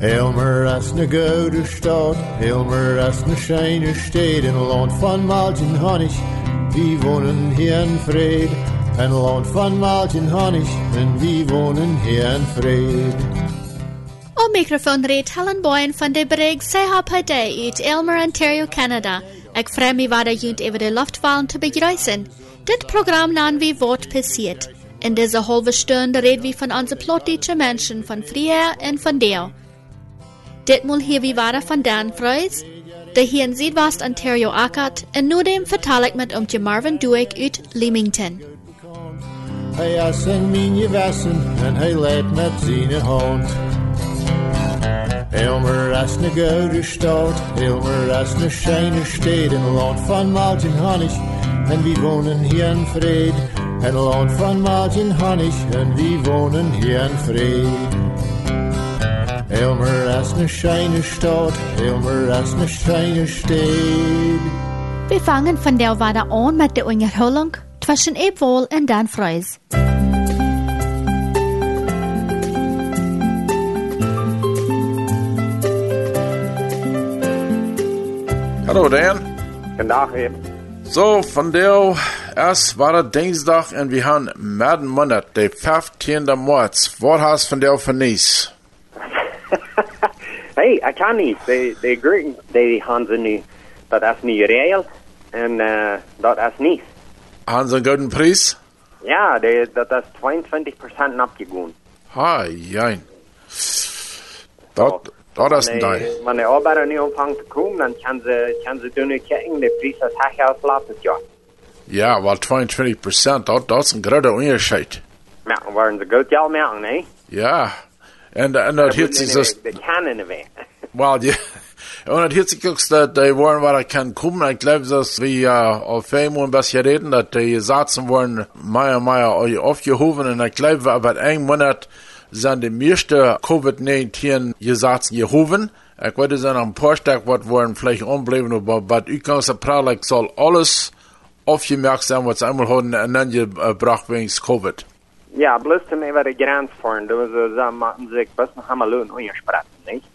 Elmer as na gouden stad, Elmer as na scheine steed, in land van Maltin Honig, wie wohnen hier in Fried. Een land van Maltin Honig, en wie wohnen hier in Fried. Op microfoon reed Helen Boyen van de Brig CHPD uit Elmer, Ontario, Canada. Ik vraag me waar de junt over de luchtwalen te begrijzen. Dit programma naam wie wordt passiert. In deze halve stunde reden we van onze plottische mensen van Frier en van Deel. Ditmal hier wie waren van Dan Freus, de hier in Zuidwest Ontario akkert, en nu dem vertaal ik met omtje Marvin Duick uit Leamington. Hij as een minje wessen en hij leidt met zijn hand. Elmer as na gouden stad, Elmer as na scheine steed, in land van Martin Honig, en wie wonen hier in vrede. En land van Martin Honig, en wie wonen hier in vrede. Elmer as na scheine stad, Elmer as na scheine steed. We fangen van der Wader an mit der Unterhaltung zwischen Ebwohl und Dan Freus. Hallo Dan. Vandaag weer. So, von der erst war der Dienstag und wir haben Madden Monat, der 15. März. Was hast von der vernies? Hey, ik kan niet. De, de groeten, die gaan ze nu, dat is nu reëel. En uh, dat is niet. Haben Sie einen guten Preis? Ja, de, dat is 22% abgegaan. Ha, jein. Dat, dat is een ding. Wanneer de arbeider nu aanvangt te komen, dan kan ze, kan ze doen kijken, de prijs is hoog als laatst jaar. Ja, wel 22 procent, dat, dat is een grote onderscheid. Ja, dan waren ze goed geld maken, nee? Ja. En, en dat hielt zich dus, De kannen weer. wel, ja. Und das hielt sich auch, dass die wollen, weil er kann kommen. Ich glaube, dass wir uh, auf einmal ein bisschen reden, dass die Satzen wollen, Meier, Meier, aufgehoben. Und ich glaube, aber ein Monat sind die meisten Covid-19 Gesatzen gehoben. Ich würde sagen, ein paar Stück, was wollen vielleicht umbleiben, aber was ich kann sagen, ich soll alles aufgemerkt sein, was einmal dann gebracht wegen Covid. Ja, bloß zum über die Grenze fahren, da so, so machen sie bis nach Hamelun ungesprochen, nicht?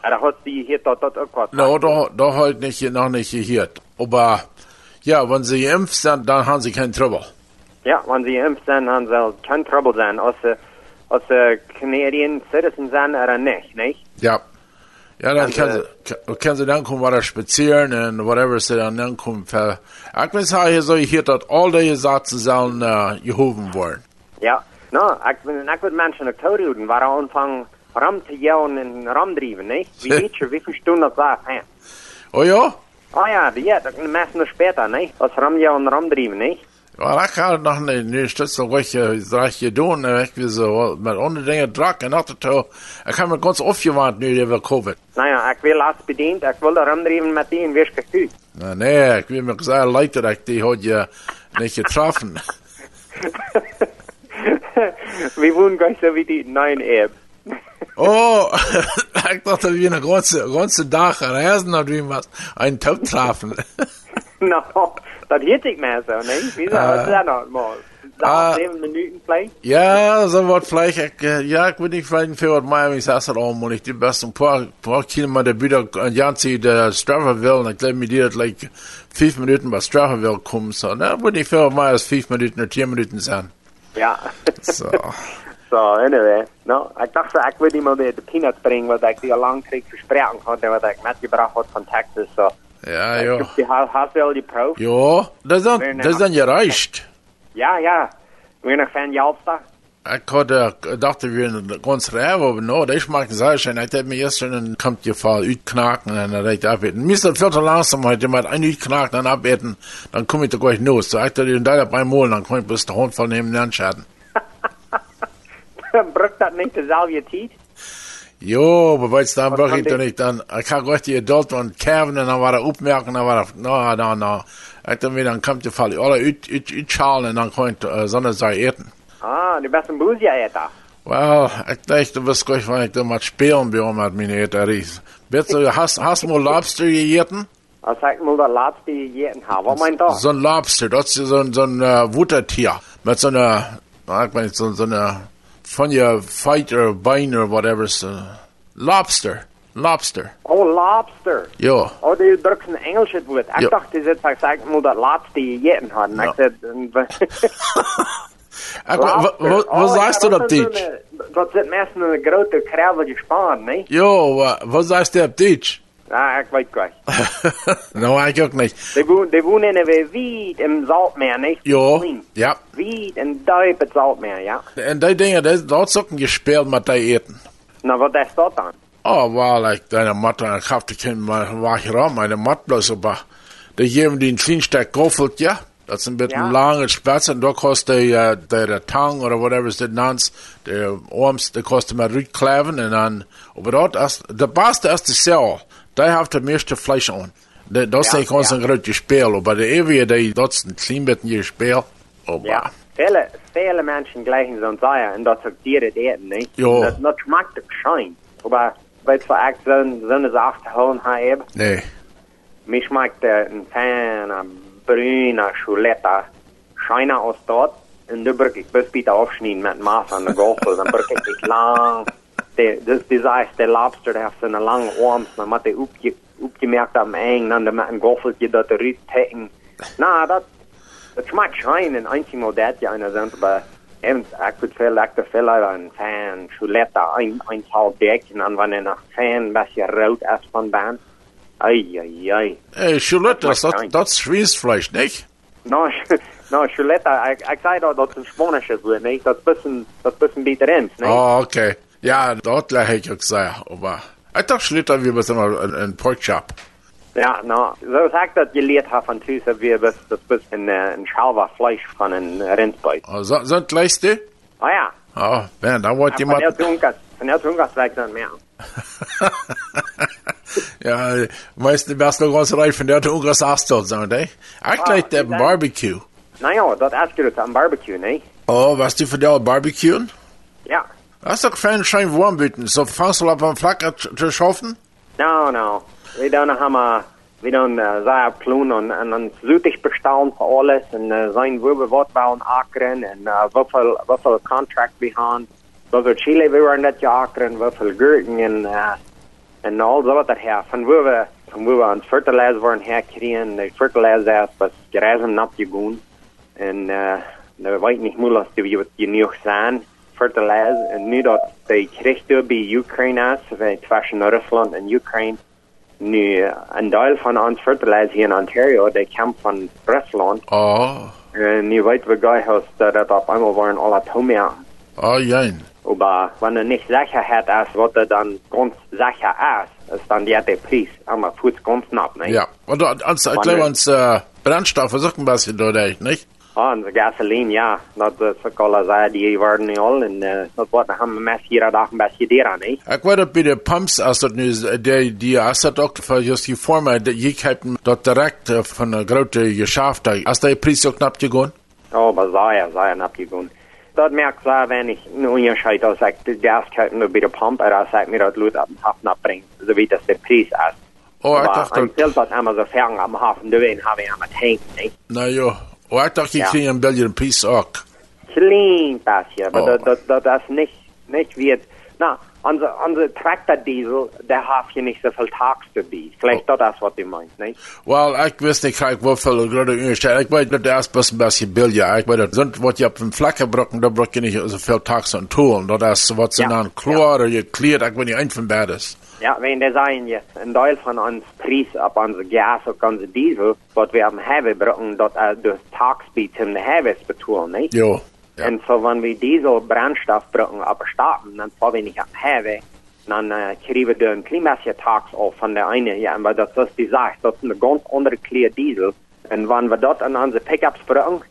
Aber da hat sie hier dort, dort auch was. No, da, da halt nicht, noch nicht gehört. Aber, ja, wenn sie geimpft sind, dann haben sie keinen Trouble. Ja, wenn sie geimpft sind, haben sie kein Trouble sein, als sie, als sie Canadian Citizen sind oder nicht, nicht? Ja. Ja, dann kann, äh, sie, kann sie dann kommen, weiter spazieren und whatever sie dann dann kommen. Ich weiß hier so, hier, dass all die Sätze sollen, äh, gehoben worden. Ja, no, ik, ben- ik wil mensen ook toehouden, waar aanvangen ram te jellen en ram drijven, niet? Wie weet je, wie viel Stunden dat was, hè? Oh ja? Oh ja, die, ja, dat messen nog später, niet? Als ram jellen en ram drijven, niet? Ja, ich habe noch eine, eine Stütze ruhig, äh, reich gedun, äh, ich wie so, mit ohne Dinge Drack, und nach der ich habe mir ganz aufgewarnt, nu, über Covid. Nou ja, ik wil als bedient, ik wil de ram drijven met die en wees gekühlt. Na, nee, ich will mir gesagt, Leute, dass die hat ja nicht getroffen. Wir wohnen gleich so wie die neuen Ebb. Oh, ich dachte, wie eine ganze, ganze Dach reisen hat wie was, ein Top trafen. no, ik maar zo, nee? Wie zou Ah. dat nou mal? Ah. Dat zeven minuten vielleicht? Ja, so was vielleicht, ich, äh, ja, ich würde nicht vielleicht für was Miami saß halt auch mal nicht die besten paar, paar Kilometer wieder, ein Janzi, der Strafferville, und ich glaube, mir die hat like fünf Minuten bei Strafferville kommen, so, na, würde nicht für mal als fünf Minuten oder zehn Minuten sein. Ja. So. so, anyway. No, ik dacht zo, ik wil bij de peanuts brengen, wat ik die al lang terug versproken had en wat ik metgebracht had van Texas. So. Ja, ja. die hast du al geproefd? Ja, das ist dann, das ist dann gereicht. Ja, ja. Weer nog van Jalsta? Ich hatte, dachte, wir sind ganz reif, aber no, das schmeckt sehr schön. Ich hätte mir jetzt schon einen Kampfgefahr ütknacken, und dann hätte ich abbeten. Mir ist das viel zu langsam heute, mal ein ütknacken, dann abbeten, dann komme ich da gleich los. So, ich dachte, deiner beim Mal, dann komme ich bis der Hund von dem Lernschaden. Brukt dat niet dezelfde tijd? Jo, aber weil's dann brauche ich die- doch nicht, dann, ich kann gleich die Adult und Kerven, und dann war er aufmerken, dann war er, no, no, no. Ich dachte mir, dann kommt der Fall, alle üt, üt, üt schalen, und dann kommt, äh, Sonne sei eten. Ah, du bist een boezieäter. Well, ich dachte, du wirst gleich, wenn ich da mal spielen bin mit meinen Eteries. Bitte, hast, hast du mal Lobster gegessen? Als ik mal dat laatste gegeten wat meint dat? So ein Lobster, das ist so ein, so ein äh, Wuttertier. Mit so einer, ich meine, so, so einer, von ihr Fighter, Bein oder whatever, so, Lobster. Lobster. Oh, lobster. Ja. Oh, du drukst een Engelse woord. Ik Ja. dacht, je zit zeggen moet dat laatste je gegeten hadden. Ja. Ik zei, Ach, wa- wa- wa- Oh, was sagst du auf Deutsch? Dat zit meestal in een grote kravel gespannen, nee? Jo, wa- was sagst du auf Deutsch? Ja, ik weet kwijt. no, ich auch nicht. Die wohnen, die wohnen in wied im Saltmeer, niet? Jo, ja. Wied en duip het Saltmeer, ja. En die dingen, dat dat is ook een gespeeld met die eten. Nou, wat is dat dan? Oh, ik deine ik heb de kind, maar waar je ram, meine mat bloß, aber die geben die ein Kleinsteck Goffelt, ja. Is een beetje Ja. lange spets en daar kost de, uh, de, de tang, oder whatever is dit nans, de orms, de kost met rutkleven en dan, aber dort, als, de beste is de cel, die heeft de meeste Fleisch an. Is Ja, ja, ons ja. een groot gespeel, aber de eeuwige, die, dat is een klein beetje gespeel. Aber, Ja. Viele, viele Menschen gleichen so ein Seier und das das eten, nicht? Jo. Das, das schmeckt schein. Aber, weißt du, ich so, so eine Sache zu holen habe, nee. mir schmeckt äh, ein Fan, ein brüner Schuletta, scheiner aus dort, und du brück ich bis bitte aufschneiden mit dem Maß an der Gurgel, dann brück ich nicht lang. Der, das, das heißt, der Lobster, der hat so eine lange Arme, dann hat er aufge, aufgemerkt am Eng, dann mit dem Gurgel, die dort rübertecken. Na, das, das schmeckt schein, ein einzig Mal das ja einer sind, aber eben, ich würde viel, ich würde viel ein Fan, Schuletta, ein, ein halb Deck, und dann, wenn er nach Fan ein bisschen rot ist von ei, ei, ei. Hey, Charlotte, das, das, das ist Schweinsfleisch, nicht? No, no, Chuleta, ik, ik zei dat dat een Spanische woord, nee? Dat is bisschen, dat is bisschen ins, nee? Oh, okay. Ja, dort lag ich auch gesagt, aber ich dachte, Schlitter, wir müssen mal ein, ein Porkchop. Ja, no, zo sagt thuis, dat we best, dat is een, uh, een schalva Fleisch van een rindbuit. Oh, so, so ein gleichste? Oh ja, Oh, man, da wollte jemand. jou Tunkas, van jou Tunkas werkt dan meer. Ja, meisten best nog ons reif van der Ungar sagst du, sagen, ey. Ich gleich der wie denn? Barbecue. Nou ja, dat is goed aan barbecue, nee? Oh, was du für der Barbecuen? Ja. Das ist doch fein schön warm bieten. So fangst du ab am Flacker zu schaffen? No, no. We dan hebben we dan uh, zij op kloon en, en dan zoetig bestaan voor alles en uh, zijn we we wat bouwen akeren en uh, hoeveel hoeveel contract we gaan, hoeveel chile we waren dat je akeren, hoeveel gurken en uh, en al zo wat dat her. Van we we van we we aan het fertilizer herkrijgen, de fertilizer was gerezen nap je goen en uh, we weten niet moeilijk dat je nieuw zijn. Fertilizer en nu dat de kreeg bij Oekraïne is, tussen Rusland en Oekraïne nu uh, een deel van ons fertilizer hier in Ontario, die komt van Rusland. Oh, En nu weten we gleich, dat het op einmal waren alle Atomen. oh, jein. Aber wenn er nicht Sicherheit ist, was er dann ganz sicher ist, ist dann ja der Preis. Aber Fuß ganz knapp, nicht? Ja, und ans, ich glaube, denn? ans äh, Brennstoff ist auch ein bisschen dort, nicht? Ah, en de gasoline, ja. Dat is ook al zei, die worden nu al. En uh, dat wordt dan een mes hier dag een beetje dier aan, niet? Ich weiß, bei den Pumps, also die, die, als das auch für just die Form, die ich hab dort direkt äh, von der Grote geschafft, hast der Preis so knapp gegangen? Oh, aber sehr, sehr abgegangen. Dat merkt ze, wenn ich een onderscheid als ik de gas kopen bij de pump, en als ik mir lood op de hafen abbrengt, so wie das der Preis ist. Oh, ich Aber dachte, Bild, was einmal so fern am Hafen durch, habe ich einmal tank, na ja, oh, ich dachte, ich kriege ein bisschen Preis auch. Aber Oh. das, das, das, das nicht, nicht wird, na, unser, unser Traktordiesel, der hat hier nicht so viel Tags dabei. Vielleicht Oh. das, was du meinst, nicht? Well, ich weiß nicht, ich wie viel gerade umgestellt. Ich weiß, das ist bloß ein bisschen billiger. Ich weiß, das sind, was ich auf dem Flacker brücken, da brück ich nicht so viel Tax und Toolen. Das ist, was sind Ja, dann Chlor oder geklärt, ich weiß nicht, ein von beides. Ja, wenn der sagen jetzt, ein Teil von uns Preis ab unser Gas und unser Diesel, was wir am Heavy brauchen, dort äh, durch Tagsbeat zum Heavy betonen, nicht? Jo. Ja. Und so, wenn wir Diesel, Brennstoff brauchen, aber starten, dann fahren wir nicht am Heavy, dann äh, kriegen wir ein klimatische Tags auf von der eine, ja, aber das ist die Sache, das ist eine ganz andere Clear Diesel. Und wenn wir dort an unsere Pickups brauchen,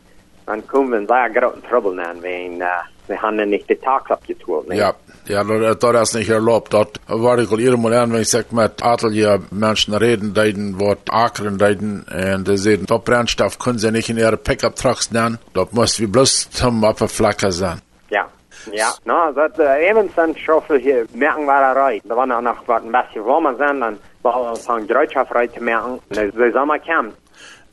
dann kommen wir in sehr großen Trouble wenn äh, wir haben dann nicht Tags abgetun, nicht? Ja, ja, das, das ist nicht erlaubt. Dort war ich Mal an, wenn ich sag, mit Atelier Menschen reden, deiden, Wort akren, deiden, und die sehen, dort Brennstoff können sie nicht in ihre Pickup-Trucks nennen. Dort muss wie bloß zum Apfelflacker sein. Ja. Ja, no, dat uh, even zijn schoffel hier merken waar eruit. Er waren nog wat een beetje warmer zijn, dan waren we van Gereitschaft eruit te merken. De, de zomer kwam.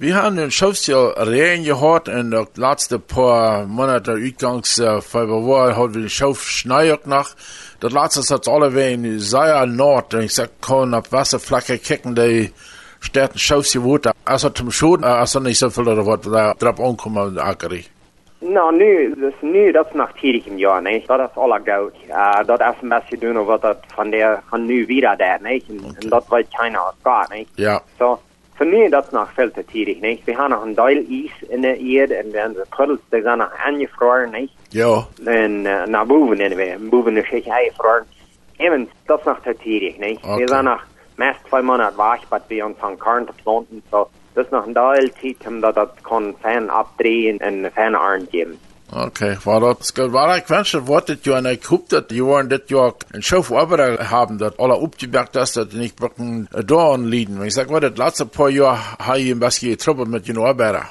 Wir haben den Schaufstil Regen gehört und die letzten paar Monate Utgangs äh, Februar hat wir den Schauf Schneier nach. Das letzte hat alle wegen sehr Nord. Ich sag, kann auf Wasserfläche kicken, die Städten Schaufstil wurde. Also zum Schoden, also nicht so viel, oder was da drauf ankommen, Ackeri. Nou, nu, dus nu, dat is nog tidig im jaar, nee. Dat is alle goud. Uh, dat is een beetje doen wat dat van de, van nu weer daar, nee. En, en dat weet als gaat, nee. Ja, So, für nu, dat is nog veel te tidig, nee. We gaan nog een deel ijs in de eerd en dan de puddels, die zijn nog aangevroren, nee. ja, En uh, naar boven anyway, boven de zich aangevroren. Even, dat is nog te tidig, nee. Okay. We zijn nog meest twee maanden wacht, wat we ons aan korn te planten, so. Dat is nog een deel tijd om dat dat kan fan afdrehen en fan aangeven. Okay. War das gut? War ich wünsche, wartet ihr an der Kup, dass die waren das Jahr ein Schauf überall haben, dass alle aufgemerkt hast, dass die nicht wirklich da liegen. Ich sag, war das letzte paar Jahre habe ich ein bisschen getroppelt mit den Arbeiter.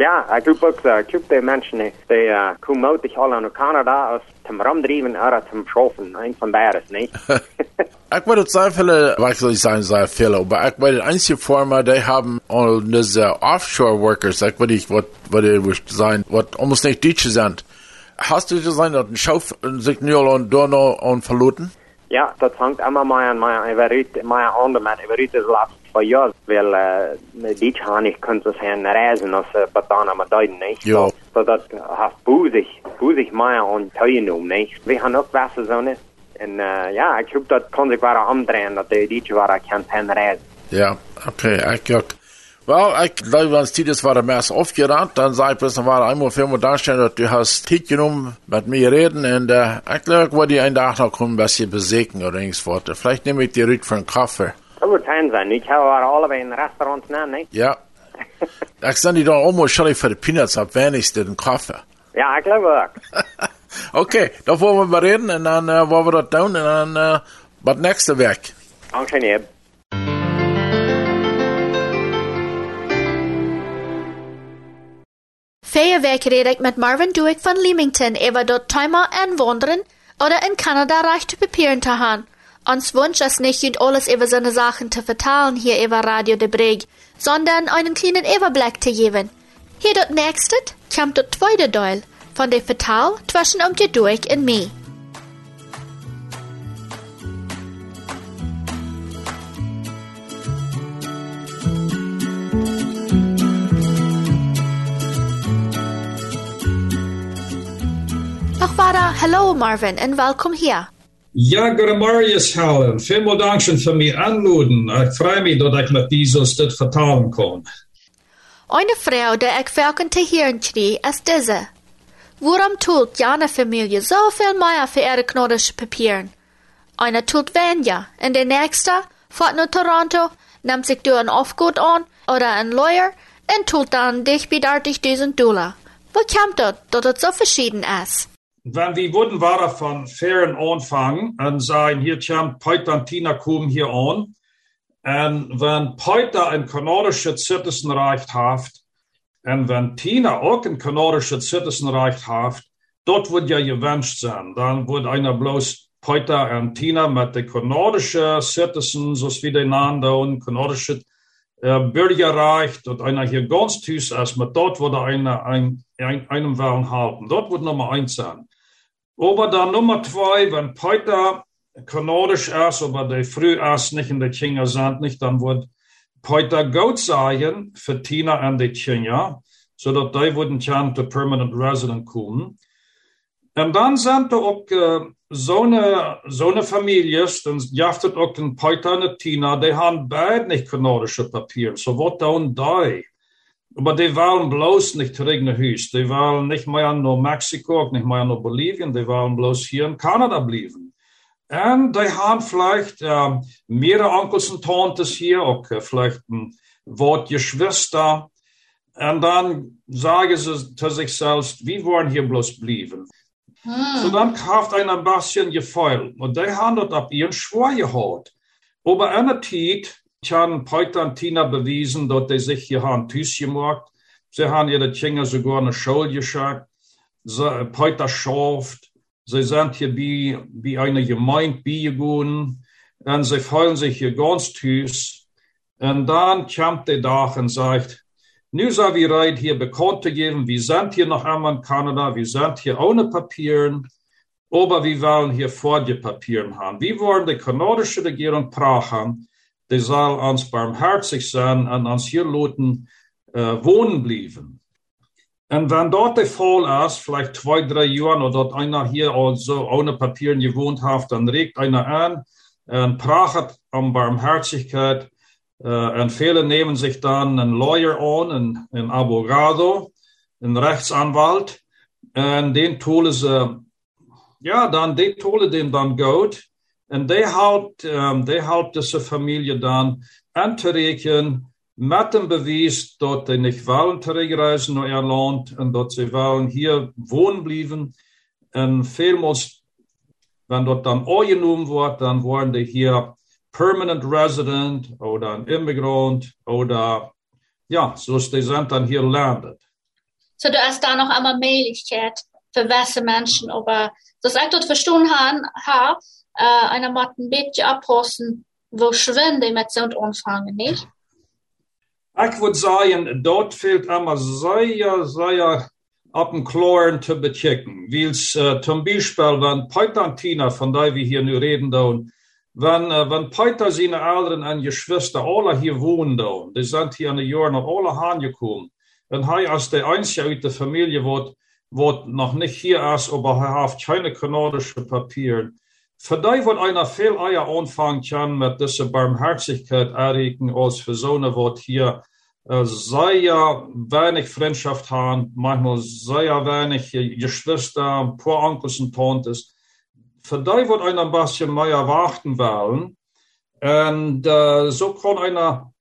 Ja, ik roep ook, uh, ik roep de mensen die uh, komen uit zich al naar Canada als zum Rumdriven oder zum Schaffen, ein von beides, nicht? Ich würde sehr viele, was soll ich sagen, sehr viele, aber ich würde einzige Firma, die haben all diese Offshore-Workers, ich würde ich, was ich sagen, was almost nicht Deutsche sind. Hast du gesehen, dass ein Schauf ein Signal und Donau und verloren? ja, allemaal maar aan mijn überit, mijn handen met überit de laatste twee jaar, weil uh, die gaan niet kunnen zijn reizen als uh, betanen met duiden, niet? Ja. So, so dat heeft boezig, boezig mij aan teilgenomen, niet? We gaan ook Wasserzone. En uh, ja, ik hoop dat kan zich wel omdrehen, dat de die waren kan zijn reizen. Ja, okay, ich auch. Well, ich glaube, wenn es das war der Mess aufgerannt, dann sag ich noch mal einmal für mich darstellen, dass du hast Zeit genommen, mit mir reden, und, äh, ich glaube, wollte ich einen Tag noch kommen, ein bisschen besegnen oder irgendwas. Vielleicht nehme ich die Rüd für einen Kaffee. Fijn zijn, niet? Ik heb waren allebei in restaurants nemen, niet? Ja. Ich sende die dann almost schon für die Peanuts ab, wenigstens den Kaffee. Ja, ik geloof ook. Okay, da wollen wir mal reden, und dann, äh, wollen wir das tun, und dann, äh, was nächste Werk. Dank je, Neb. Vijf weken red ik met Marvin Duick van Leamington über dort Timer anwandern oder in Kanada reich zu papieren zu haben. Uns Wunsch ist nicht, und alles über seine Sachen zu vertalen hier über Radio de Breg, sondern einen kleinen Überblick zu geben. Hier dort nächste kommt der zweite Teil von der Vertal zwischen um die Duick und mir. Ach, wada, hallo Marvin und willkommen hier. Ja, Marius Hallen, vielen Dank schon für mich anluden. Ich freue mich, dass ich mit dieses das vertalen kann. Eine Frau, die ich te hören krieg, ist diese. Warum tut jene Familie so viel mehr für ihre knodische Papieren? Eine tut weniger, und der nächste fährt nach Toronto, nimmt sich durch ein Aufgut an oder ein Lawyer und tut dann dich bidartig diesen Dollar. Wo kommt das, dass das so verschieden ist? Wenn wir wurden waren von fairen Anfang und sagen, hier kommt Peter und Tina kommen hier an. Und wenn Peter ein kanadischer Citizenrecht hat, und wenn Tina auch ein kanadischer Citizenrecht hat, dort wird ja gewünscht sein. Dann wird einer bloß Peter und Tina mit den kanadischen Citizen, so wie die Nande und kanadische äh, Bürgerrecht und einer hier ganz tüß ist, mit dort würde einer ein, ein, einem wollen halten. Dort wird Nummer eins sein. Aber dann Nummer zwei, wenn Peter kanadisch ist, aber die früh ist nicht in der Kinder sind, nicht, dann wird Sein für Tina und die Kinder, so dass die würden kann to permanent resident kommen. Und dann sind da auch äh, so eine, so eine Familie, dann jaftet auch den Peter und Tina, die haben beide nicht kanadische Papiere, so wird da und die. Aber die wollen bloß nicht nach Hus. Die wollen nicht mehr nach Mexiko, auch nicht mehr nach Bolivien. Die wollen bloß hier in Kanada bleiben. Und die haben vielleicht äh, mehrere Onkels und Tantes hier, äh, vielleicht ein Wort Geschwister. Und dann sagen sie zu sich selbst, wir wollen hier bloß bleiben. So dann kauft einer ein bisschen Gefeil. Und die haben dort ab ihren Schwur gehabt. Aber eine Zeit, haben Peter und Tina bewiesen, dass die sich hier haben Tüß gemacht. Sie haben ihre Kinder sogar eine Schule geschickt. Sie, Peter schafft. Sie sind hier wie, wie eine Gemeinde beigegangen. Und sie fühlen sich hier ganz tüß. Und dann kommt der Tag und sagt, Nu sind wir bereit, hier bekannt zu geben, wir sind hier noch einmal in Kanada, wir sind hier ohne Papieren, aber wir wollen hier vor die Papieren haben. Wir wollen die kanadische Regierung brauchen, die soll uns barmherzig sein und uns hier Leuten äh, wohnen bleiben. Und wenn dort der Fall ist, vielleicht zwei, drei Jahre, oder dort einer hier also ohne Papieren gewohnt hat, dann regt einer an und prachtet um Barmherzigkeit. Äh, und viele nehmen sich dann einen Lawyer an, einen, einen Abogado, einen Rechtsanwalt, und den tun sie, ja, dann, die tun dem dann gut. Und helpt, um, der helpt diese Familie dann anzurechnen mit dem Beweis, dass sie nicht wollen zurückreisen nach ihr Land und dass sie wollen hier wohnen bleiben. Und vielmals, wenn dort dann angenommen wird, dann wollen die hier permanent resident oder ein Immigrant oder ja, so die sind dann hier landet. So du hast da noch einmal Möglichkeit für welche Menschen, aber das ich dort verstanden habe, äh, einer ein bisschen abpassen, wo schwinde mit so anfangen, nicht? Ich würde sagen, dort fehlt immer sehr, sehr ab dem Kloren zu bechecken. Weil äh, zum Beispiel, wenn Peutantina, von der wir hier nur reden, dann, wenn, äh, wenn Peter seine Eltern und Geschwister alle hier wohnen, dann, die sind hier in den Jahren noch alle angekommen, und er als der Einzige aus der Familie wird, wird noch nicht hier ist, aber er hat keine kanadische Papiere. Für die wird einer viel eher anfangen kann mit dieser Barmherzigkeit erregen, als für so eine, wird hier äh, sehr wenig Freundschaft haben, manchmal sehr wenig Geschwister, ein paar Onkels und Tantes. Die wird einer ein bisschen mehr erwarten wollen. Und äh, so kann einer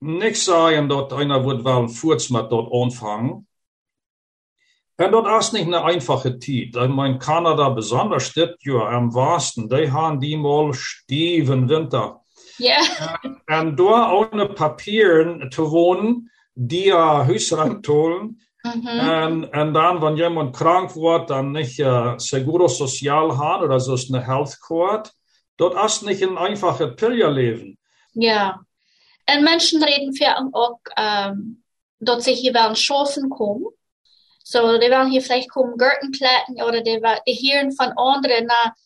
nicht sagen, dass einer wird wollen, kurz mit dort anfangen. Und das ist nicht eine einfache Zeit. Ich meine, Kanada, besonders das Jahr am Westen, die haben die mal stieven Winter. Ja. Und da ohne Papieren zu wohnen, die ja Hausrang holen. Mhm. Und, und dann, wenn jemand krank wird, dann nicht uh, Seguro Social hat oder so ist eine Health Card. Dort ist nicht ein einfaches Pilgerleben. Ja. Und Menschen reden für auch, ähm, dass sie hier werden schaffen kommen. So, die werden hier vielleicht kommen Gürtenplätten oder die, die hören von anderen, na,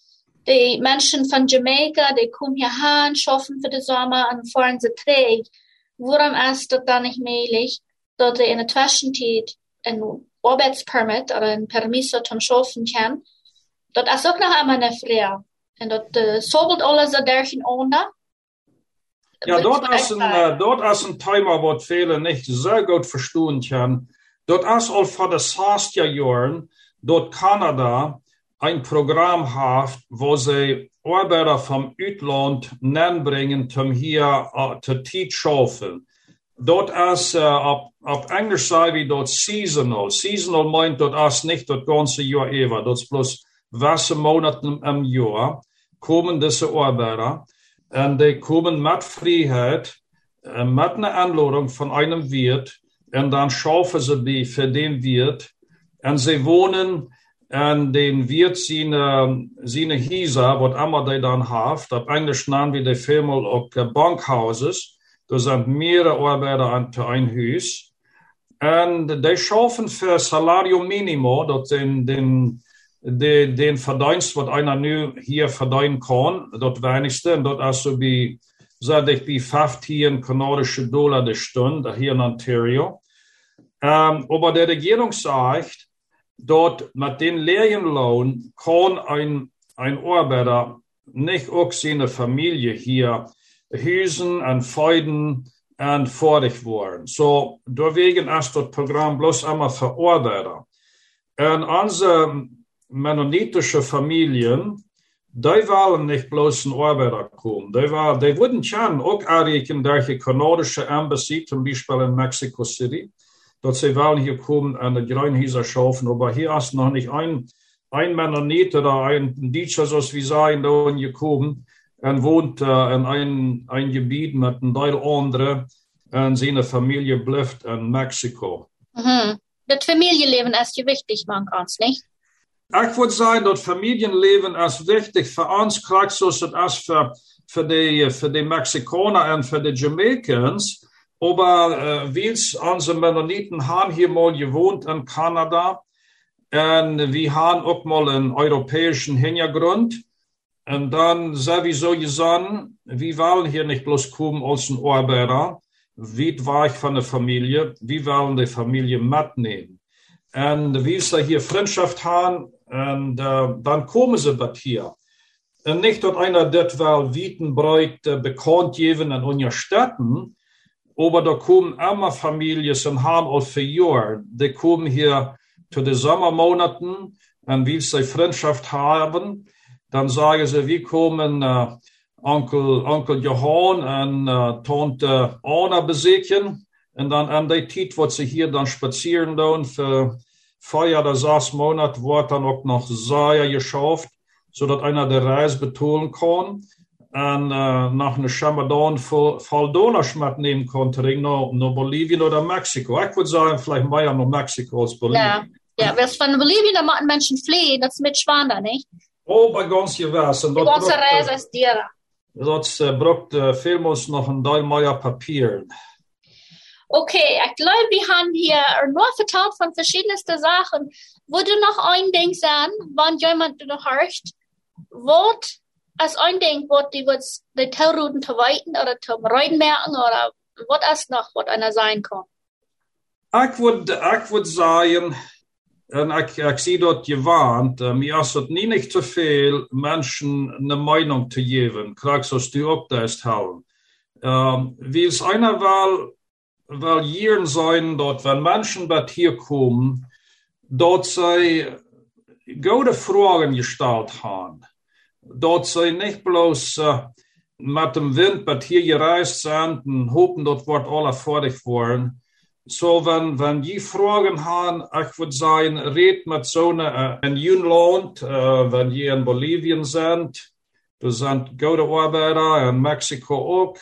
die Menschen von Jamaica, die kommen hier hin, schaffen für den Sommer und fahren sie träg. Warum ist das dann nicht möglich, dass sie in der Zwischenzeit ein Arbeitspermit oder ein Permis zum Schaffen kann? Das ist auch noch einmal eine Frage. Und das uh, sobelt alles so derchen ohne. Ja, dort ist, ein, äh, dort ist ein Thema, was viele nicht sehr gut verstehen können. Dort ist auch vor den 60er Jahren, dort Kanada, ein Programm hat, wo sie Arbeiter vom Utland bringen, um hier uh, zu schaffen. Dort ist, uh, auf, auf Englisch sagen wir dort seasonal. Seasonal meint dort ist nicht das ganze Jahr über, dort bloß gewisse Monate im Jahr kommen diese Arbeiter und die kommen mit Freiheit, uh, mit einer Anladung von einem Wirt und dann schaffen sie die für den Wirt und sie wohnen en den wird seine, seine Hisa, wat immer die dann haft, auf Englisch nennen wir die vielmal auch Bankhauses. Da sind mehrere Arbeiter an ein Haus. Und die schaffen für Salario Minimo, dort den, den, den, den Verdienst, was einer nu hier verdienen kann, dort wenigste, und dort ist so wie, sag ich, wie 15 kanadische Dollar die Stunde, hier in Ontario. Ähm, aber der Regierung sagt, dort mit den Lehrjenlohn kann ein, ein Arbeiter nicht auch seine Familie hier hüsen und feuden und fertig worden. So, deswegen ist das Programm bloß einmal für Arbeiter. Und unsere mennonitische Familien, die wollen nicht bloß ein Arbeiter kommen. Die, war, die würden gerne auch erreichen, durch die kanadische Embassy, zum Beispiel in Mexico City dat sie wollen hier kommen an de Greinhäuser schaffen, aber hier ist noch nicht ein, ein Mennonit oder ein Deutscher, so wie sein, da gekommen und wohnt äh, in ein, ein Gebiet mit einem Teil andere und seine Familie bleibt in Mexiko. Mhm. Das Familienleben ist ja wichtig, man ganz nicht? Ich würde sagen, das Familienleben ist wichtig für uns, gleich so ist für, für die, für die Mexikaner und für die Jamaicans. Aber äh, unsere Mennoniten haben hier mal gewohnt in Kanada und wir haben auch mal einen europäischen Hintergrund. Und dann sowieso gesagt, wir wollen hier nicht bloß kommen als ein Arbeiter, wie war ich von der Familie, wir wollen die Familie mitnehmen. Und wie sie hier Freundschaft haben, und äh, dann kommen sie das hier. Und nicht, dass einer das will, Wietenbräut äh, bekannt geben in unseren Städten, da kommen immer Familien und haben auch für Jahre, die kommen hier zu den Sommermonaten. Und wie sie Freundschaft haben, dann sagen sie, wir kommen äh, Onkel, Onkel Johann und äh, Tante Anna besuchen und dann an der Zeit, wo sie hier dann spazieren tun, für vier oder sechs Monate, wird dann auch noch sehr geschafft, sodass einer der Reise betonen kann en uh, nach een Ramadan voll Dollars mitnehmen konnte, nach, nach Bolivien oder Mexiko. Ich würde sagen, vielleicht mehr nach Mexiko als Bolivien. Ja, ja was von Bolivien, da machen Menschen fliehen, das ist mit Schwander, nicht? Oh, bei ganz gewiss. Die ganze Reise ist dir. Das äh, braucht äh, vielmals noch ein Teil mehr Papier. Okay, ich glaube, wir haben hier nur verteilt von verschiedensten Sachen. Würde noch ein Ding sagen, wenn jemand noch hört, Wort als ein Ding, was die was die Tauruden zu weiten oder zum Reiten merken oder was ist noch, was einer sein kann? Ich würde sagen, und ich, ich sehe dort gewarnt, mir ist es nie nicht zu viel, Menschen eine Meinung zu geben, gerade so du auch das haben. Ähm, wie es einer will, will hier sein, dort, wenn Menschen bei hier kommen, dort sei gute Fragen gestellt haben dat sie nicht bloß äh, mit dem Wind bei hier gereist sind und hoffen, dort wird alle fertig worden. So, wenn, wenn die Fragen haben, ich würde sagen, red mit so einer, äh, in Jünland, äh, wenn die in Bolivien sind, da sind gute Arbeiter in Mexiko auch,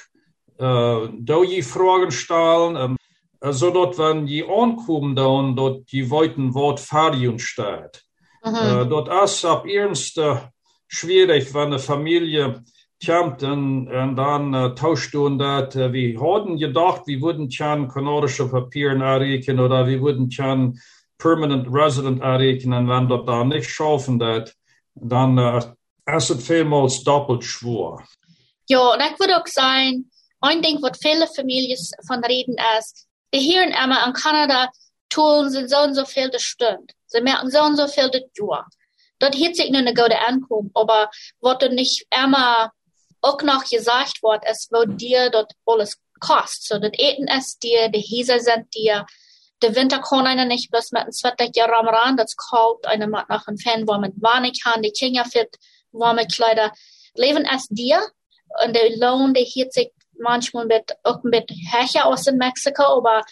äh, da die Fragen stellen, äh, so dort, wenn die ankommen, dann, dort die weiten Wort fertig steht. Mhm. Äh, dort ist ab ernste, schwierig, wenn eine Familie kommt und, und dann äh, tauscht du das. Äh, wir hatten gedacht, wir würden schon kanadische Papiere erreichen oder wir würden schon Permanent Resident erreichen und wenn das da nicht schaffen, das, dann äh, ist es vielmals doppelt schwer. Ja, und ich würde auch sagen, ein Ding, was viele Familien von reden, ist, die hier in in Kanada tun sie so und so viel der Stunde. Sie merken so und so viel der Jahr dat hielt sich nur eine gute Ankunft, aber wurde nicht immer auch noch gesagt wird, es wird dir dort alles kostet. So, das Eten ist dir, die Häuser sind dir, der Winter kann einer nicht bloß mit einem Sweater am Rand, das kalt, einer macht noch ein Fan, wo mit warme kann, die Kinder fit, warme Kleider. Leben ist dir, und der Lohn, der hielt sich manchmal mit, auch mit Hecher aus in Mexiko, aber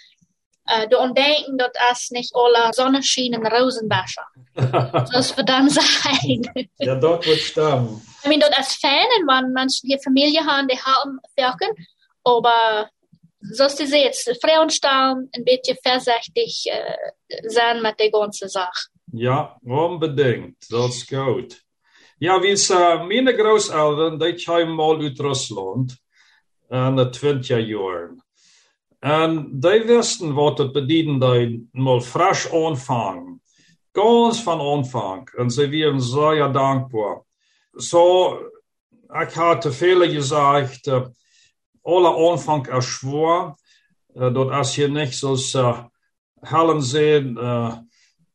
äh, du denken, dat is niet alle zonneschijnen rozenbecher. Zoals we dan zijn. ja, dat wordt staan. I mean, dat is fijn, en wanneer mensen die Familie haben, die haben werken, aber zoals je ziet, Frauen staan een beetje voorzichtig äh, zijn met die ganze Sache. Ja, unbedingt. Dat is goed. Ja, wie es uh, meine Großeltern, die kamen mal uit Russland in de 20 Jahren. En die wisten wat het betekende, mal frisch anfangen. Ganz von Anfang. Und sie waren sehr dankbar. So, ich hatte viele gesagt, äh, alle Anfang ist schwer. Äh, dort ist hier nicht so äh, hellen sehen, äh,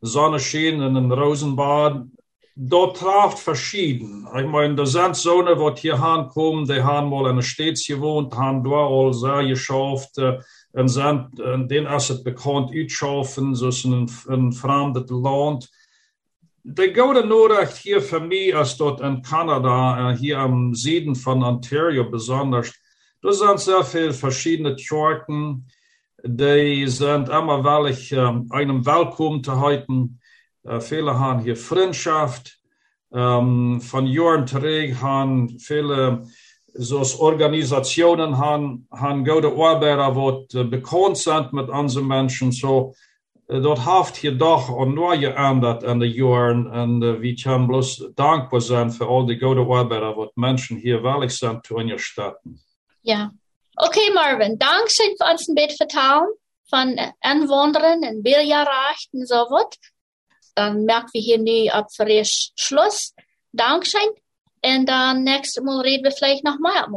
Sonne schien in einem Rosenbad. Dort traf verschieden. Ich meine, sind Sonne, die hier ankommen, die haben mal der Stadt gewohnt, haben dort sehr geschafft. Äh, en, zijn, en den als het bekend uitschaffen, zoals een, een vreemd land. De gouden nodig hier voor mij, als dat in Canada, hier am Süden von Ontario besonders, da sind sehr viele verschiedene Kirchen, die sind immer wellig um, einem Willkommen zu halten. Viele haben hier Freundschaft. Um, von Jahren zurück haben viele zoals Organisationen han, han goede arbeidere wat uh, bekend zijn met onze mensen. So, uh, dat heeft hier toch een nieuwe aandacht in de jaren. En uh, we kunnen bloos dankbaar zijn voor al die goede arbeidere wat mensen hier wellig zijn te ondersteunen. Ja, Okay, Marvin, dankzij voor ons een beetje vertalen van Anwonderen en Biljarrecht en so wat. Dann merken wir hier nu ab frisch Schluss. Dankeschön. Und dann nächstes Mal reden wir vielleicht noch mal.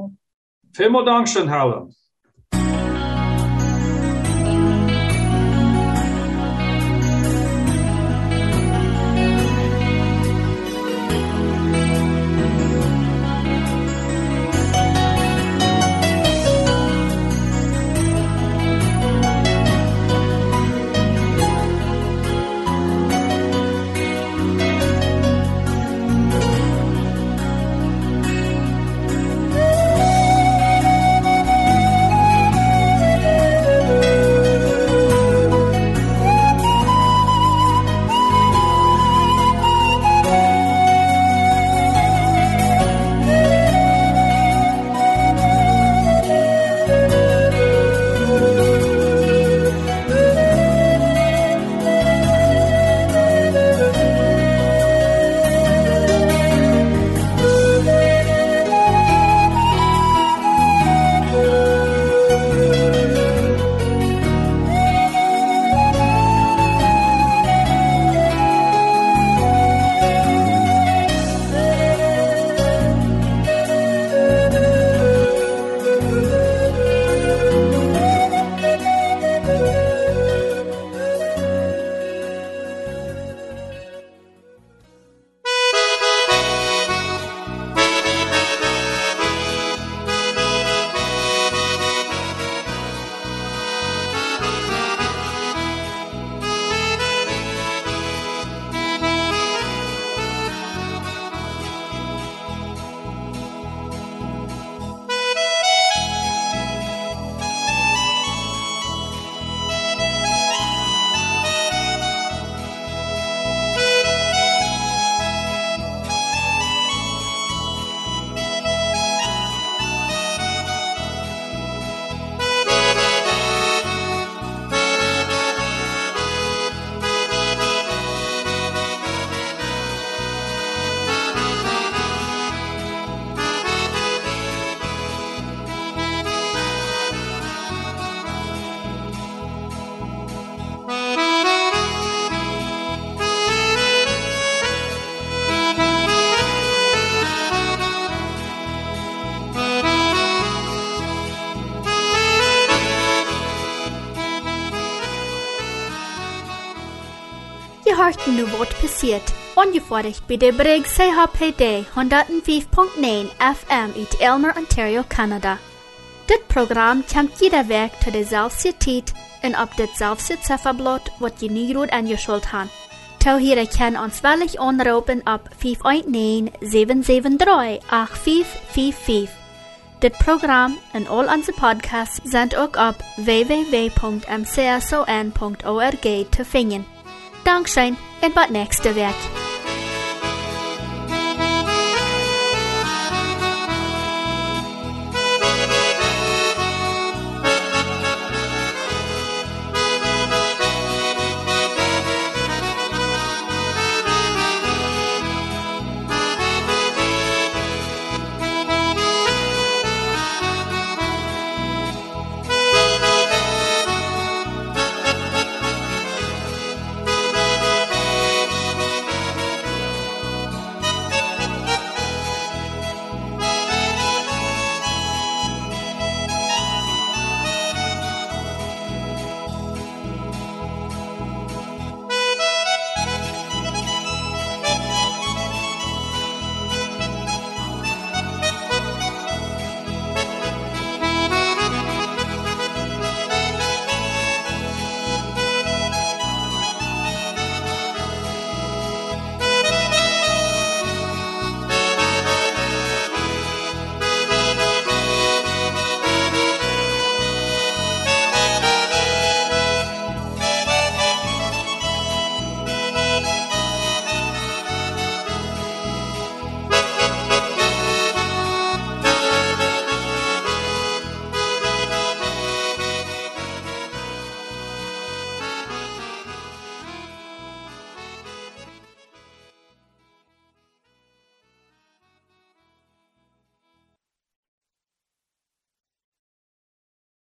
Je harten nu wat passiert. Ongefährlich bei der Brig CHPD 105.9 FM uit Elmer, Ontario, Canada. Dit program komt jeder Weg zu derselfde tijd en op ditzelfde cijferblad wat je nu goed aangeschult han. Tou hier kan ons wellig aanroepen op 519-773-8555. Dit program en al onze podcasts zijn ook op www.mcson.org te vinden. Dankeschön und bis nächste Werk.